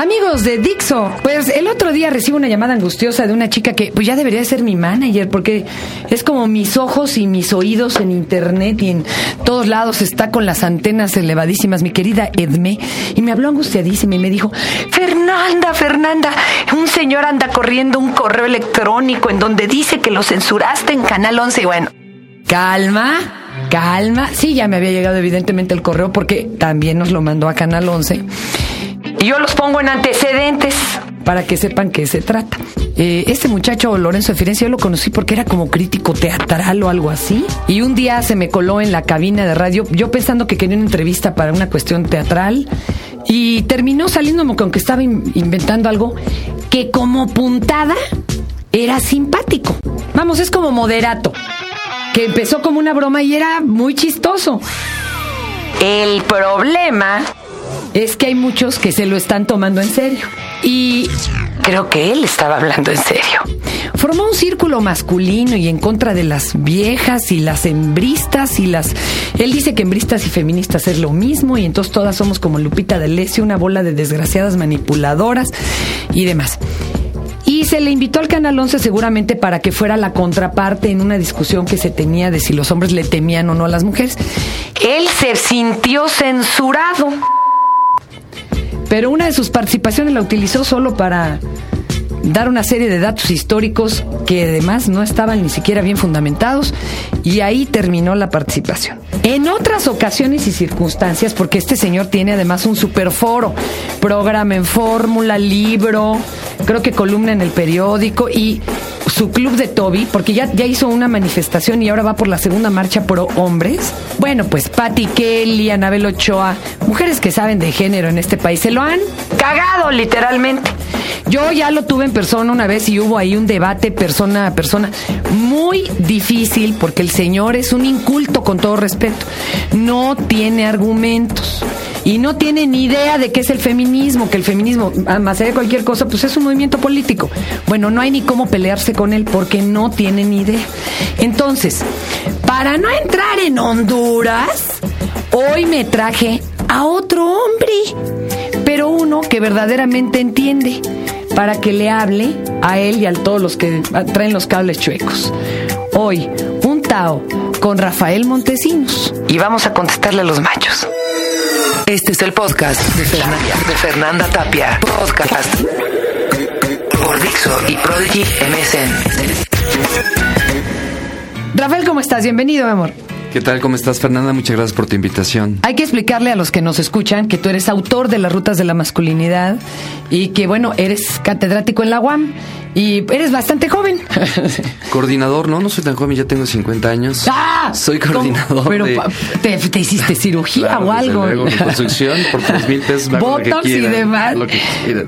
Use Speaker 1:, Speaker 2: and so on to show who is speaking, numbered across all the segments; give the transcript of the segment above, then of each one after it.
Speaker 1: Amigos de Dixo, pues el otro día recibo una llamada angustiosa de una chica que pues ya debería ser mi manager porque es como mis ojos y mis oídos en internet y en todos lados está con las antenas elevadísimas, mi querida Edme, y me habló angustiadísima y me dijo, Fernanda, Fernanda, un señor anda corriendo un correo electrónico en donde dice que lo censuraste en Canal 11 y bueno, calma. Calma, sí, ya me había llegado evidentemente el correo porque también nos lo mandó a Canal 11 y yo los pongo en antecedentes para que sepan qué se trata. Eh, este muchacho, Lorenzo de Firenze, yo lo conocí porque era como crítico teatral o algo así. Y un día se me coló en la cabina de radio, yo pensando que quería una entrevista para una cuestión teatral. Y terminó saliéndome con que estaba inventando algo que como puntada era simpático. Vamos, es como moderato. Que empezó como una broma y era muy chistoso. El problema es que hay muchos que se lo están tomando en serio. Y creo que él estaba hablando en serio. Formó un círculo masculino y en contra de las viejas y las hembristas y las... Él dice que hembristas y feministas es lo mismo y entonces todas somos como Lupita de Lesio, una bola de desgraciadas manipuladoras y demás. Y se le invitó al Canal 11 seguramente para que fuera la contraparte en una discusión que se tenía de si los hombres le temían o no a las mujeres. Él se sintió censurado pero una de sus participaciones la utilizó solo para dar una serie de datos históricos que además no estaban ni siquiera bien fundamentados y ahí terminó la participación. En otras ocasiones y circunstancias, porque este señor tiene además un superforo, programa en fórmula, libro, creo que columna en el periódico y su club de Toby, porque ya, ya hizo una manifestación y ahora va por la segunda marcha pro hombres. Bueno, pues Patty Kelly, Anabel Ochoa, mujeres que saben de género en este país, se lo han cagado literalmente. Yo ya lo tuve en persona una vez y hubo ahí un debate persona a persona muy difícil porque el señor es un inculto con todo respeto. No tiene argumentos y no tiene ni idea de qué es el feminismo, que el feminismo, más allá de cualquier cosa, pues es un movimiento político. Bueno, no hay ni cómo pelearse con él porque no tiene ni idea. Entonces, para no entrar en Honduras, hoy me traje a otro hombre, pero uno que verdaderamente entiende, para que le hable a él y a todos los que traen los cables chuecos. Hoy, un Tao con Rafael Montesinos. Y vamos a contestarle a los machos. Este es el podcast de Fernanda, Tapia. Podcast por Dixo y Prodigy MSN. Rafael, ¿cómo estás? Bienvenido, amor.
Speaker 2: ¿Qué tal? ¿Cómo estás, Fernanda? Muchas gracias por tu invitación.
Speaker 1: Hay que explicarle a los que nos escuchan que tú eres autor de las rutas de la masculinidad y que, bueno, eres catedrático en la UAM y eres bastante joven.
Speaker 2: Coordinador, no, no soy tan joven, ya tengo 50 años.
Speaker 1: ¡Ah!
Speaker 2: Soy coordinador.
Speaker 1: Pero te, hiciste cirugía o algo.
Speaker 2: Luego, construcción por 3 mil pesos.
Speaker 1: Botox y demás.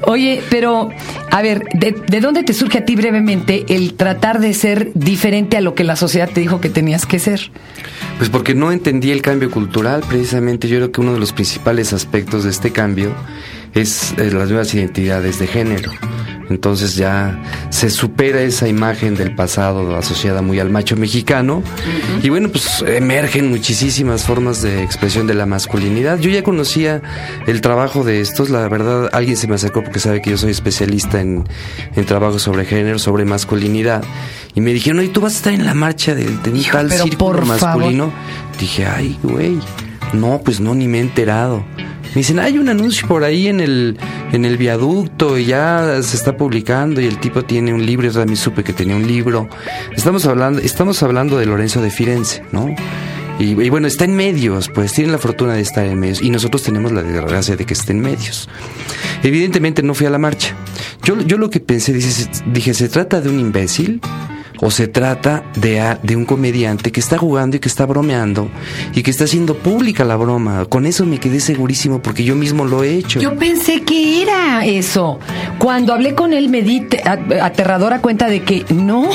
Speaker 1: Oye, pero, a ver, ¿de, ¿de dónde te surge a ti brevemente el tratar de ser diferente a lo que la sociedad te dijo que tenías que ser?
Speaker 2: Pues porque no entendí el cambio cultural, precisamente yo creo que uno de los principales aspectos de este cambio es eh, las nuevas identidades de género. Entonces ya se supera esa imagen del pasado asociada muy al macho mexicano. Y bueno, pues emergen muchísimas formas de expresión de la masculinidad. Yo ya conocía el trabajo de estos, la verdad, alguien se me acercó porque sabe que yo soy especialista en, en trabajo sobre género, sobre masculinidad. Y me dijeron, oye, tú vas a estar en la marcha del de tal círculo masculino. Dije, ay, güey, no, pues no, ni me he enterado. Me dicen, hay un anuncio por ahí en el, en el viaducto y ya se está publicando y el tipo tiene un libro, yo también supe que tenía un libro. Estamos hablando, estamos hablando de Lorenzo de Firenze, ¿no? Y, bueno, está en medios, pues tiene la fortuna de estar en medios y nosotros tenemos la desgracia de que esté en medios. Evidentemente no fui a la marcha. Yo, yo lo que pensé, dije, dije, ¿se trata de un imbécil? O se trata de, de, un comediante que está jugando y que está bromeando y que está haciendo pública la broma. Con eso me quedé segurísimo porque yo mismo lo he hecho.
Speaker 1: Yo pensé que era eso. Cuando hablé con él me di aterradora cuenta de que no,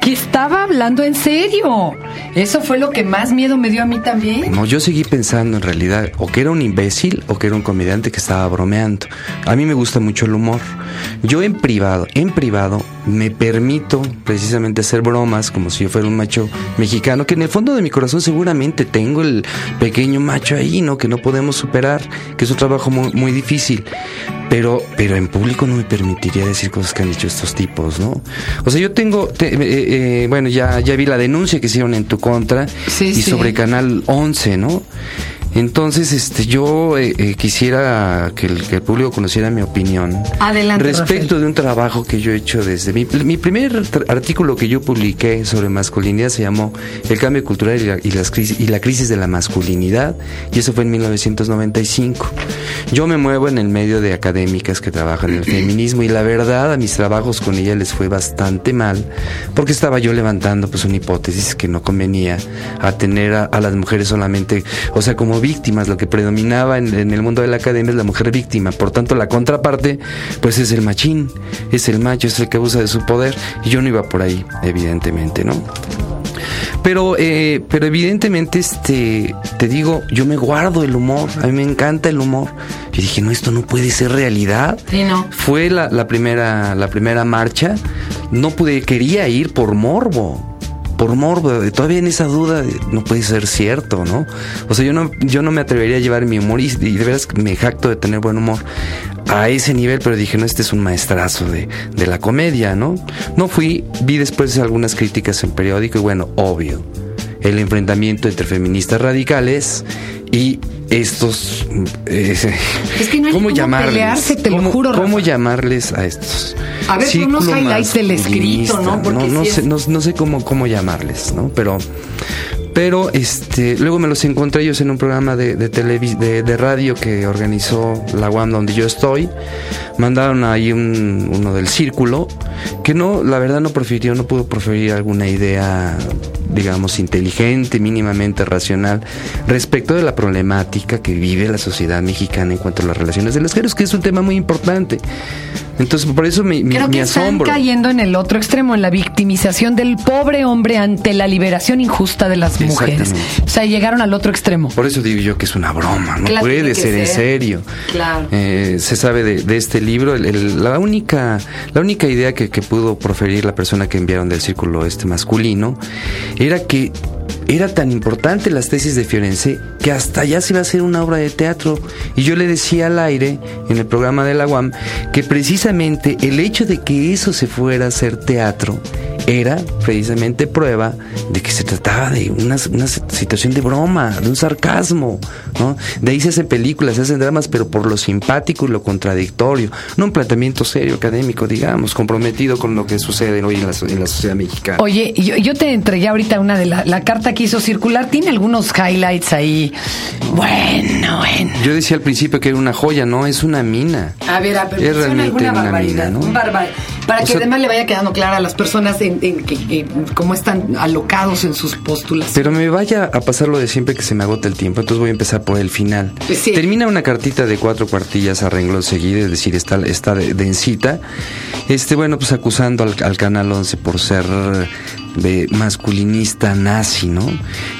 Speaker 1: que estaba hablando en serio. Eso fue lo que más miedo me dio a mí también.
Speaker 2: No, yo seguí pensando en realidad o que era un imbécil o que era un comediante que estaba bromeando. A mí me gusta mucho el humor. Yo en privado, en privado, me permito precisamente hacer bromas como si yo fuera un macho mexicano, que en el fondo de mi corazón seguramente tengo el pequeño macho ahí, ¿no? Que no podemos superar, que es un trabajo muy, difícil. Pero, pero en público no me permitiría decir cosas que han dicho estos tipos, ¿no? O sea, yo tengo, te- eh, eh, bueno, ya, ya vi la denuncia que hicieron en tu contra
Speaker 1: Sí,
Speaker 2: y
Speaker 1: sí.
Speaker 2: sobre Canal 11, ¿no? Entonces, este, yo eh, eh, quisiera que el, que el público conociera mi opinión
Speaker 1: Adelante,
Speaker 2: respecto
Speaker 1: Rafael.
Speaker 2: de un trabajo que yo he hecho desde mi, mi primer artículo que yo publiqué sobre masculinidad se llamó El cambio cultural y la, y las crisis, y la crisis de la masculinidad y eso fue en 1995. Yo me muevo en el medio de académicas que trabajan en el feminismo y la verdad a mis trabajos con ella les fue bastante mal porque estaba yo levantando pues una hipótesis que no convenía a tener a, a las mujeres solamente, o sea, como víctimas, lo que predominaba en, en el mundo de la academia es la mujer víctima, por tanto la contraparte pues es el machín, es el macho, es el que abusa de su poder y yo no iba por ahí, evidentemente, ¿no? Pero, eh, pero evidentemente, este, te digo, yo me guardo el humor, a mí me encanta el humor. Yo dije, no, esto no puede ser realidad.
Speaker 1: Sí, no.
Speaker 2: Fue la, la primera, la primera marcha. No pude, quería ir por morbo. Por morbo, todavía en esa duda no puede ser cierto, ¿no? O sea, yo no, yo no me atrevería a llevar mi humor y, de veras me jacto de tener buen humor a ese nivel, pero dije, no, este es un maestrazo de, de la comedia, ¿no? No fui, vi después algunas críticas en periódico y bueno, obvio, el enfrentamiento entre feministas radicales y estos... eh,
Speaker 1: Es que no hay cómo pelearse, te lo
Speaker 2: ¿Cómo-
Speaker 1: juro,
Speaker 2: ¿Cómo llamarles a estos?
Speaker 1: A ver, unos
Speaker 2: Círculo
Speaker 1: highlights del escrito, ¿no? Porque
Speaker 2: no, sé,
Speaker 1: es-
Speaker 2: no, no sé cómo, cómo llamarles, ¿no? Pero, pero este, luego me los encontré ellos en un programa de, de, de, radio que organizó la UAM donde yo estoy. Mandaron ahí un, uno del círculo, que no, la verdad no prefirió, no pudo preferir alguna idea, digamos, inteligente, mínimamente racional, respecto de la problemática que vive la sociedad mexicana en cuanto a las relaciones de los géneros, que es un tema muy importante. Entonces, por eso me, me,
Speaker 1: Creo que
Speaker 2: me
Speaker 1: están
Speaker 2: asombro.
Speaker 1: cayendo en el otro extremo, en la victimización del pobre hombre ante la liberación injusta de las mujeres. O sea, llegaron al otro extremo.
Speaker 2: Por eso digo yo que es una broma, no
Speaker 1: Claro,
Speaker 2: puede
Speaker 1: que
Speaker 2: ser, en
Speaker 1: ser.
Speaker 2: serio.
Speaker 1: Claro.
Speaker 2: Eh, se sabe de, de este libro, el- el- la única, la única idea que, que pudo proferir la persona que enviaron del círculo este masculino era que era tan importante las tesis de Fiorense que hasta ya se iba a hacer una obra de teatro. Y yo le decía al aire en el programa de la UAM que precisamente el hecho de que eso se fuera a hacer teatro era precisamente prueba de que se trataba de una, una situación de broma, de un sarcasmo, ¿no? De ahí se hacen películas, se hacen dramas, pero por lo simpático y lo contradictorio, no un planteamiento serio, académico, digamos, comprometido con lo que sucede hoy en la, en la sociedad mexicana.
Speaker 1: Oye, yo, yo te entregué ahorita una de la, la carta que hizo circular. Tiene algunos highlights ahí. Bueno, bueno.
Speaker 2: Yo decía al principio que era una joya, no, es una mina.
Speaker 1: A ver, a ver,
Speaker 2: Es realmente una
Speaker 1: barbaridad.
Speaker 2: mina, ¿no?
Speaker 1: un Para
Speaker 2: O
Speaker 1: que
Speaker 2: sea-
Speaker 1: además le vaya quedando clara a las personas en, cómo están alocados en sus postulaciones.
Speaker 2: Pero me vaya a pasar lo de siempre que se me agota el tiempo, entonces voy a empezar por el final.
Speaker 1: Sí.
Speaker 2: Termina una cartita de cuatro cuartillas a renglón seguido, es decir, está, está de- densita. Este, bueno, pues acusando al, al Canal 11 por ser masculinista nazi, ¿no?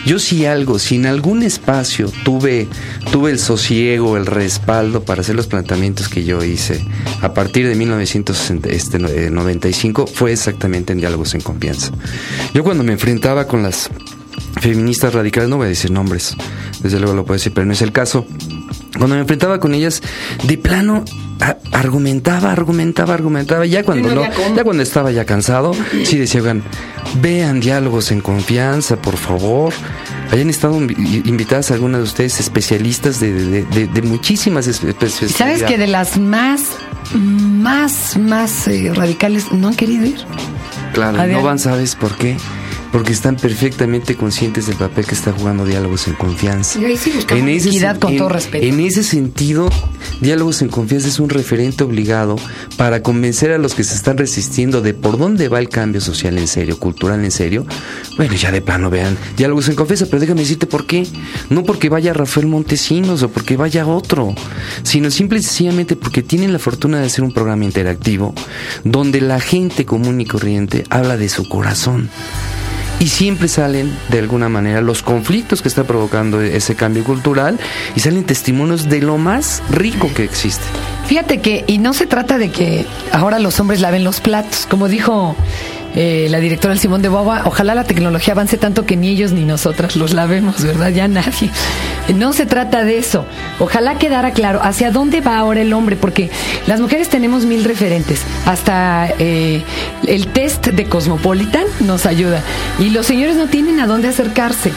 Speaker 2: Yo sí algo, si en algún espacio tuve, tuve el sosiego, el respaldo para hacer los planteamientos que yo hice a partir de 1995, este, fue exactamente en Diálogos en Confianza. Yo cuando me enfrentaba con las feministas radicales, no voy a decir nombres, desde luego lo puedo decir, pero no es el caso. Cuando me enfrentaba con ellas, de plano argumentaba, argumentaba, argumentaba. Ya cuando
Speaker 1: no
Speaker 2: ya cuando estaba ya cansado, sí decía, oigan, vean diálogos en confianza, por favor. Hayan estado invi- invitadas algunas de ustedes especialistas de, de- de- de muchísimas espe-
Speaker 1: Y
Speaker 2: especialidades.
Speaker 1: sabes que de las más, más, más eh, radicales no han querido ir.
Speaker 2: Claro, no van, ¿sabes por qué? Porque están perfectamente conscientes del papel que está jugando Diálogos en Confianza.
Speaker 1: Y ahí sí equidad
Speaker 2: sen-
Speaker 1: con
Speaker 2: en-
Speaker 1: todo respeto.
Speaker 2: En ese sentido, Diálogos en Confianza es un referente obligado para convencer a los que se están resistiendo de por dónde va el cambio social en serio, cultural en serio. Bueno, ya de plano vean Diálogos en Confianza, pero déjame decirte por qué. No porque vaya Rafael Montesinos o porque vaya otro, sino simple y sencillamente porque tienen la fortuna de hacer un programa interactivo donde la gente común y corriente habla de su corazón. Y siempre salen, de alguna manera, los conflictos que está provocando ese cambio cultural y salen testimonios de lo más rico que existe.
Speaker 1: Fíjate que, y no se trata de que ahora los hombres laven los platos, como dijo eh, la directora Simón de Boba, ojalá la tecnología avance tanto que ni ellos ni nosotras los lavemos, ¿verdad? Ya nadie. No se trata de eso. Ojalá quedara claro hacia dónde va ahora el hombre, porque las mujeres tenemos mil referentes. Hasta eh, el test de Cosmopolitan nos ayuda. Y los señores no tienen a dónde acercarse.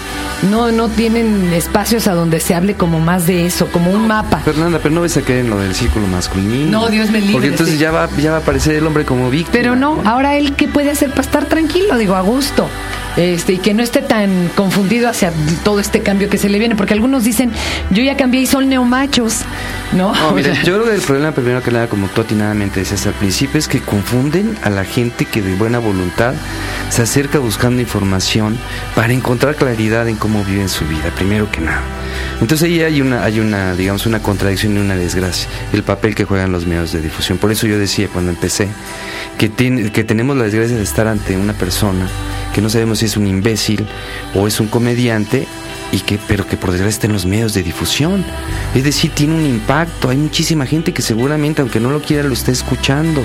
Speaker 1: No, no tienen espacios a donde se hable como más de eso, como un mapa.
Speaker 2: Fernanda, pero no ves a caer en lo del círculo masculino.
Speaker 1: No, Dios me libre.
Speaker 2: Porque entonces ya va, ya va a aparecer el hombre como víctima.
Speaker 1: Pero no, ahora él qué puede hacer para estar tranquilo, digo, a gusto. Este, y que no esté tan confundido hacia todo este cambio que se le viene, porque algunos dicen, yo ya cambié y son neomachos, ¿no?
Speaker 2: No, mira, yo creo que el problema primero que nada, como tú atinadamente decías al principio, es que confunden a la gente que de buena voluntad se acerca buscando información para encontrar claridad en cómo viven su vida, primero que nada. Entonces ahí hay una, hay una, digamos, una contradicción y una desgracia, el papel que juegan los medios de difusión. Por eso yo decía cuando empecé que, tiene, que tenemos la desgracia de estar ante una persona que no sabemos si es un imbécil o es un comediante y que pero que por desgracia está en los medios de difusión. Es decir, tiene un impacto. Hay muchísima gente que seguramente, aunque no lo quiera, lo está escuchando.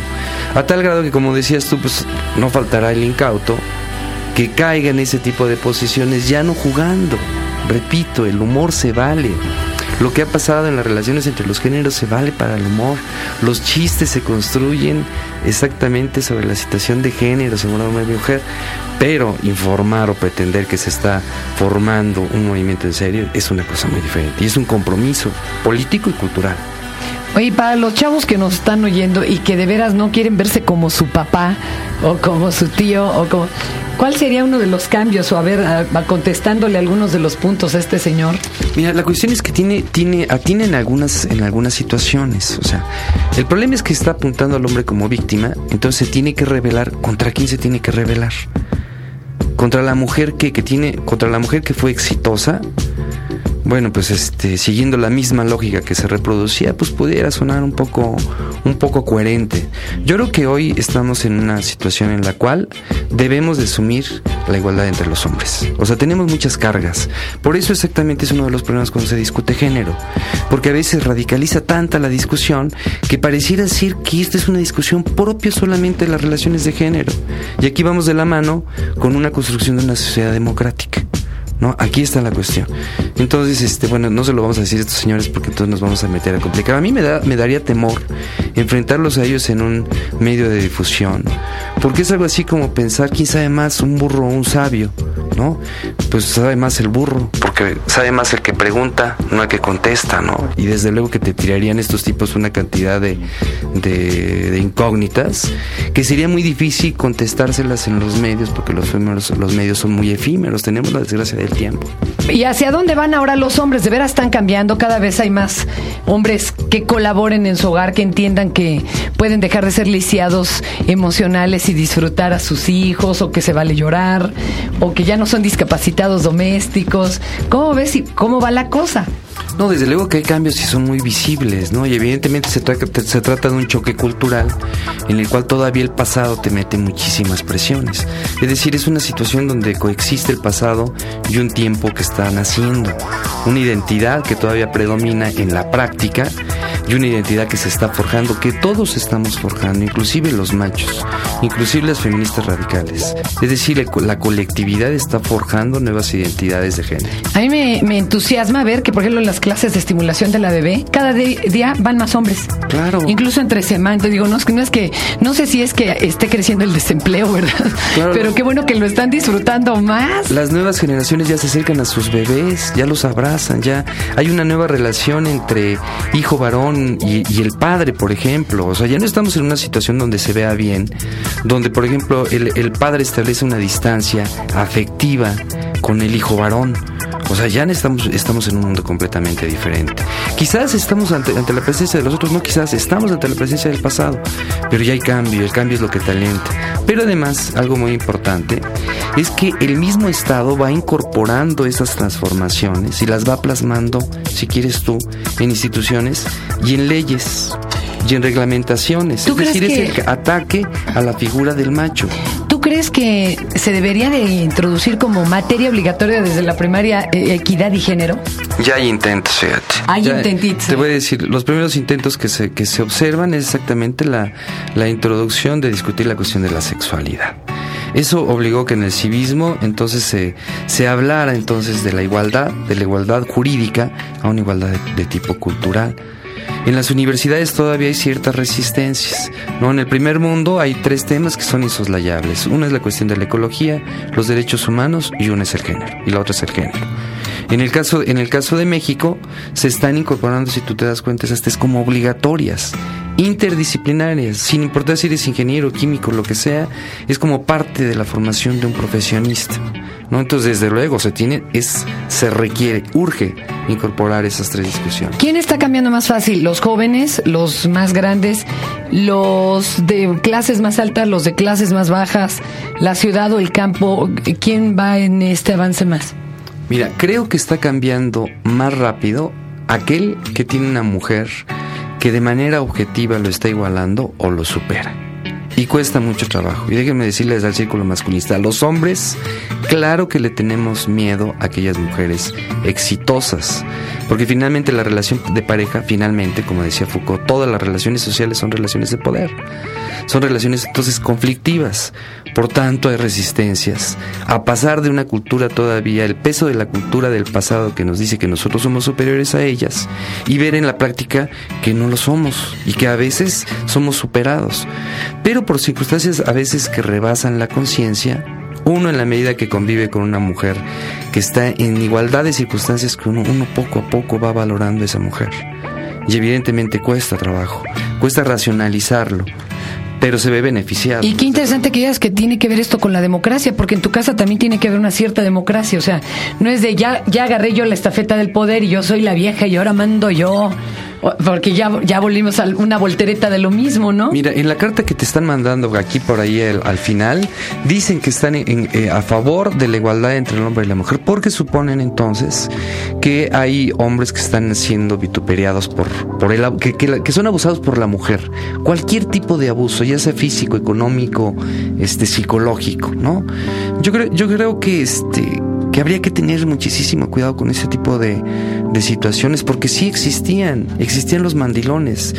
Speaker 2: A tal grado que, como decías tú, pues no faltará el incauto que caiga en ese tipo de posiciones ya no jugando. Repito, el humor se vale. Lo que ha pasado en las relaciones entre los géneros se vale para el humor. Los chistes se construyen exactamente sobre la situación de género, según y mujer. Pero informar o pretender que se está formando un movimiento en serio es una cosa muy diferente. Y es un compromiso político y cultural.
Speaker 1: Oye, para los chavos que nos están oyendo y que de veras no quieren verse como su papá o como su tío o como... ¿Cuál sería uno de los cambios? O a ver, contestándole algunos de los puntos a este señor.
Speaker 2: Mira, la cuestión es que tiene, tiene, atiene en algunas, en algunas situaciones. O sea, el problema es que está apuntando al hombre como víctima, entonces tiene que revelar. ¿Contra quién se tiene que revelar? Contra la mujer que, que tiene, contra la mujer que fue exitosa. Bueno, pues este, siguiendo la misma lógica que se reproducía, pues pudiera sonar un poco, un poco coherente. Yo creo que hoy estamos en una situación en la cual debemos de asumir la igualdad entre los hombres. O sea, tenemos muchas cargas. Por eso exactamente es uno de los problemas cuando se discute género. Porque a veces radicaliza tanta la discusión que pareciera decir que esta es una discusión propia solamente de las relaciones de género. Y aquí vamos de la mano con una construcción de una sociedad democrática. ¿No? Aquí está la cuestión. Entonces, este, bueno, no se lo vamos a decir a estos señores porque entonces nos vamos a meter a complicar. A mí me, da, me daría temor enfrentarlos a ellos en un medio de difusión, porque es algo así como pensar, ¿quién sabe más, un burro o un sabio? ¿No? Pues sabe más el burro, porque sabe más el que pregunta, no el que contesta, ¿no? Y desde luego que te tirarían estos tipos una cantidad de, de, de incógnitas que sería muy difícil contestárselas en los medios, porque los, los medios son muy efímeros, tenemos la desgracia tiempo.
Speaker 1: ¿Y hacia dónde van ahora los hombres? De veras están cambiando, cada vez hay más hombres que colaboren en su hogar, que entiendan que pueden dejar de ser lisiados emocionales y disfrutar a sus hijos, o que se vale llorar, o que ya no son discapacitados domésticos. ¿Cómo ves y cómo va la cosa?
Speaker 2: No, desde luego que hay cambios y son muy visibles, ¿no? Y evidentemente se se trata de un choque cultural en el cual todavía el pasado te mete muchísimas presiones. Es decir, es una situación donde coexiste el pasado y un tiempo que está naciendo. Una identidad que todavía predomina en la práctica y una identidad que se está forjando, que todos estamos forjando, inclusive los machos, inclusive las feministas radicales. Es decir, la colectividad está forjando nuevas identidades de género.
Speaker 1: A mí me, me entusiasma ver que, por ejemplo, en las clases de estimulación de la bebé, cada día van más hombres.
Speaker 2: Claro.
Speaker 1: Incluso entre semana. Entonces digo, no es que, no sé si es que esté creciendo el desempleo, ¿verdad?
Speaker 2: Claro.
Speaker 1: Pero qué bueno que lo están disfrutando más.
Speaker 2: Las nuevas generaciones ya se acercan a sus bebés, ya los abrazan, ya hay una nueva relación entre hijo varón y, y el padre, por ejemplo. O sea, ya no estamos en una situación donde se vea bien, donde, por ejemplo, el, el padre establece una distancia afectiva con el hijo varón. O sea, ya estamos, estamos en un mundo completamente diferente. Quizás estamos ante, ante la presencia de los otros, no quizás, estamos ante la presencia del pasado. Pero ya hay cambio, el cambio es lo que talenta. Pero además, algo muy importante, es que el mismo Estado va incorporando esas transformaciones y las va plasmando, si quieres tú, en instituciones y en leyes y en reglamentaciones.
Speaker 1: ¿Tú
Speaker 2: es decir, es el ataque a la figura del macho.
Speaker 1: ¿Tú crees que se debería de introducir como materia obligatoria desde la primaria eh, equidad y género?
Speaker 2: Ya hay intentos, fíjate.
Speaker 1: Hay
Speaker 2: Ya-
Speaker 1: intentitos.
Speaker 2: Te voy a decir, los primeros intentos que se, que se observan es exactamente la, la introducción de discutir la cuestión de la sexualidad. Eso obligó que en el civismo entonces se, se hablara entonces de la igualdad, de la igualdad jurídica a una igualdad de, de tipo cultural. En las universidades todavía hay ciertas resistencias. ¿no? En el primer mundo hay tres temas que son insoslayables. Uno es la cuestión de la ecología, los derechos humanos y uno es el género. Y la otra es el género. En el caso, en el caso de México, se están incorporando, si tú te das cuenta, esas tres como obligatorias, interdisciplinarias, sin importar si eres ingeniero, químico, lo que sea, es como parte de la formación de un profesionista. ¿no? Entonces, desde luego, se tiene, es, se requiere, urge incorporar esas tres discusiones.
Speaker 1: ¿Quién está cambiando más fácil? ¿Los jóvenes, los más grandes, los de clases más altas, los de clases más bajas, la ciudad o el campo? ¿Quién va en este avance más?
Speaker 2: Mira, creo que está cambiando más rápido aquel que tiene una mujer que de manera objetiva lo está igualando o lo supera. Y cuesta mucho trabajo. Y déjenme decirles al círculo masculinista, a los hombres, claro que le tenemos miedo a aquellas mujeres exitosas. Porque finalmente la relación de pareja, finalmente, como decía Foucault, todas las relaciones sociales son relaciones de poder. Son relaciones entonces conflictivas. Por tanto, hay resistencias a pasar de una cultura todavía, el peso de la cultura del pasado que nos dice que nosotros somos superiores a ellas y ver en la práctica que no lo somos y que a veces somos superados. Pero por circunstancias a veces que rebasan la conciencia, uno en la medida que convive con una mujer que está en igualdad de circunstancias que uno, uno poco a poco va valorando a esa mujer. Y evidentemente cuesta trabajo, cuesta racionalizarlo, pero se ve beneficiado.
Speaker 1: Y qué interesante que digas que tiene que ver esto con la democracia, porque en tu casa también tiene que haber una cierta democracia. O sea, no es de ya, ya agarré yo la estafeta del poder y yo soy la vieja y ahora mando yo. Porque ya, ya volvimos a una voltereta de lo mismo, ¿no?
Speaker 2: Mira, en la carta que te están mandando aquí por ahí al, al final, dicen que están en- eh, a favor de la igualdad entre el hombre y la mujer, porque suponen entonces que hay hombres que están siendo vituperiados por, por el, que, que que son abusados por la mujer. Cualquier tipo de abuso, ya sea físico, económico, este, psicológico, ¿no? Yo creo, yo creo que este que habría que tener muchísimo cuidado con ese tipo de, de situaciones, porque sí existían, existían los mandilones.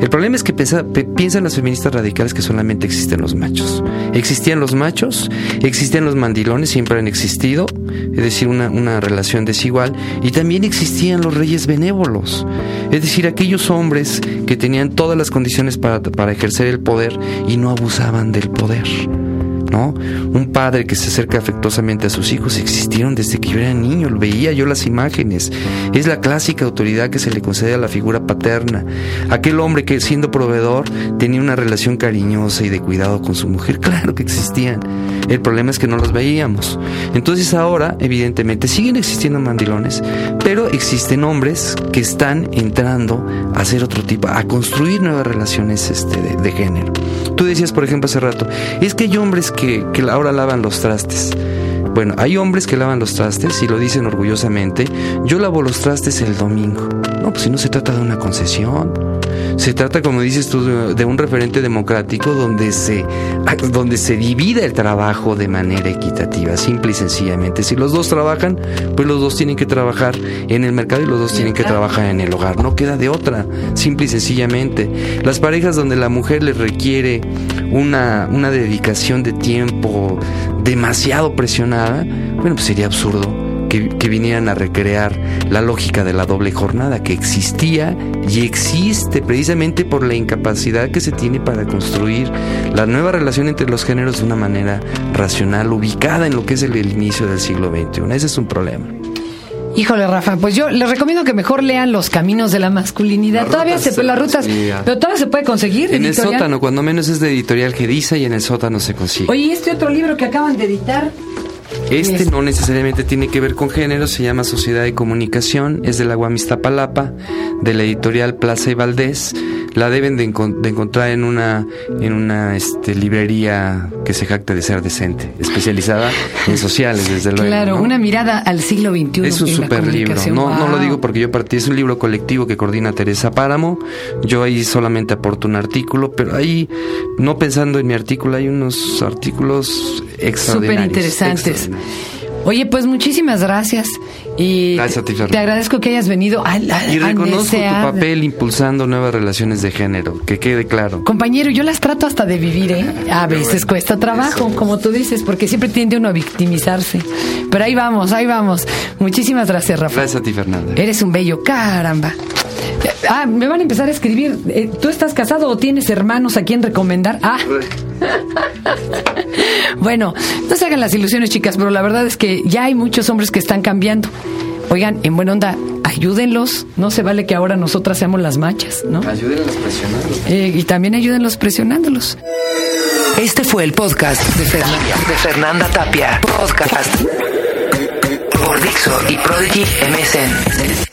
Speaker 2: El problema es que piensan las feministas radicales que solamente existen los machos. Existían los machos, existían los mandilones, siempre han existido, es decir, una, una relación desigual, y también existían los reyes benévolos, es decir, aquellos hombres que tenían todas las condiciones para, para ejercer el poder y no abusaban del poder. ¿No? Un padre que se acerca afectuosamente a sus hijos existieron desde que yo era niño, lo veía yo las imágenes. Es la clásica autoridad que se le concede a la figura paterna. Aquel hombre que siendo proveedor tenía una relación cariñosa y de cuidado con su mujer, claro que existían. El problema es que no los veíamos. Entonces ahora, evidentemente, siguen existiendo mandilones, pero existen hombres que están entrando a hacer otro tipo, a construir nuevas relaciones este, de, de género. Tú decías, por ejemplo, hace rato, es que hay hombres que, que ahora lavan los trastes. Bueno, hay hombres que lavan los trastes y lo dicen orgullosamente. Yo lavo los trastes el domingo. No, pues si no se trata de una concesión. Se trata, como dices tú, de, un referente democrático donde se, donde se divida el trabajo de manera equitativa, simple y sencillamente. Si los dos trabajan, pues los dos tienen que trabajar en el mercado y los dos tienen que trabajar en el hogar. No queda de otra, simple y sencillamente. Las parejas donde la mujer le requiere una, una dedicación de tiempo demasiado presionada, bueno, pues sería absurdo que, que, vinieran a recrear la lógica de la doble jornada que existía y existe precisamente por la incapacidad que se tiene para construir la nueva relación entre los géneros de una manera racional, ubicada en lo que es el, el inicio del siglo XXI. Ese es un problema.
Speaker 1: Híjole, Rafa, pues yo les recomiendo que mejor lean Los Caminos de la Masculinidad. Todavía
Speaker 2: rutas
Speaker 1: se
Speaker 2: de
Speaker 1: las
Speaker 2: la
Speaker 1: rutas, pero todavía se puede conseguir.
Speaker 2: En el
Speaker 1: editorial.
Speaker 2: sótano, cuando menos es de editorial Gediza y en el sótano se consigue.
Speaker 1: Oye, ¿y este otro libro que acaban de editar.
Speaker 2: Este
Speaker 1: Es-
Speaker 2: no necesariamente tiene que ver con género, se llama Sociedad de Comunicación, es de la Guamistapalapa, de la editorial Plaza y Valdés. La deben de, encontrar en una, en una este, librería que se jacte de ser decente, especializada en sociales, desde luego.
Speaker 1: Claro, una mirada al siglo XXI.
Speaker 2: Es un super libro. No, no lo digo porque yo partí, es un libro colectivo que coordina Teresa Páramo. Yo ahí solamente aporto un artículo, pero ahí, no pensando en mi artículo, hay unos artículos extraordinarios.
Speaker 1: Súper interesantes. Oye, pues muchísimas gracias. Y te agradezco que hayas venido a,
Speaker 2: Y reconozco tu papel impulsando nuevas relaciones de género, que quede claro.
Speaker 1: Compañero, yo las trato hasta de vivir, ¿eh? A veces cuesta trabajo, como tú dices, porque siempre tiende uno a victimizarse. Pero ahí vamos, ahí vamos. Muchísimas gracias, Rafa.
Speaker 2: Gracias a ti, Fernanda.
Speaker 1: Eres un bello, caramba. Ah, me van a empezar a escribir. Eh, ¿Tú estás casado o tienes hermanos a quien recomendar? Ah. Bueno, no se hagan las ilusiones, chicas, pero la verdad es que ya hay muchos hombres que están cambiando. Oigan, en buena onda, ayúdenlos. No se vale que ahora nosotras seamos las machas, ¿no?
Speaker 2: Ayúdenlos presionándolos.
Speaker 1: Eh, y también ayúdenlos presionándolos.
Speaker 3: Este fue el podcast de Fernanda, de Fernanda Tapia. Podcast por Dixo y Prodigy MSN.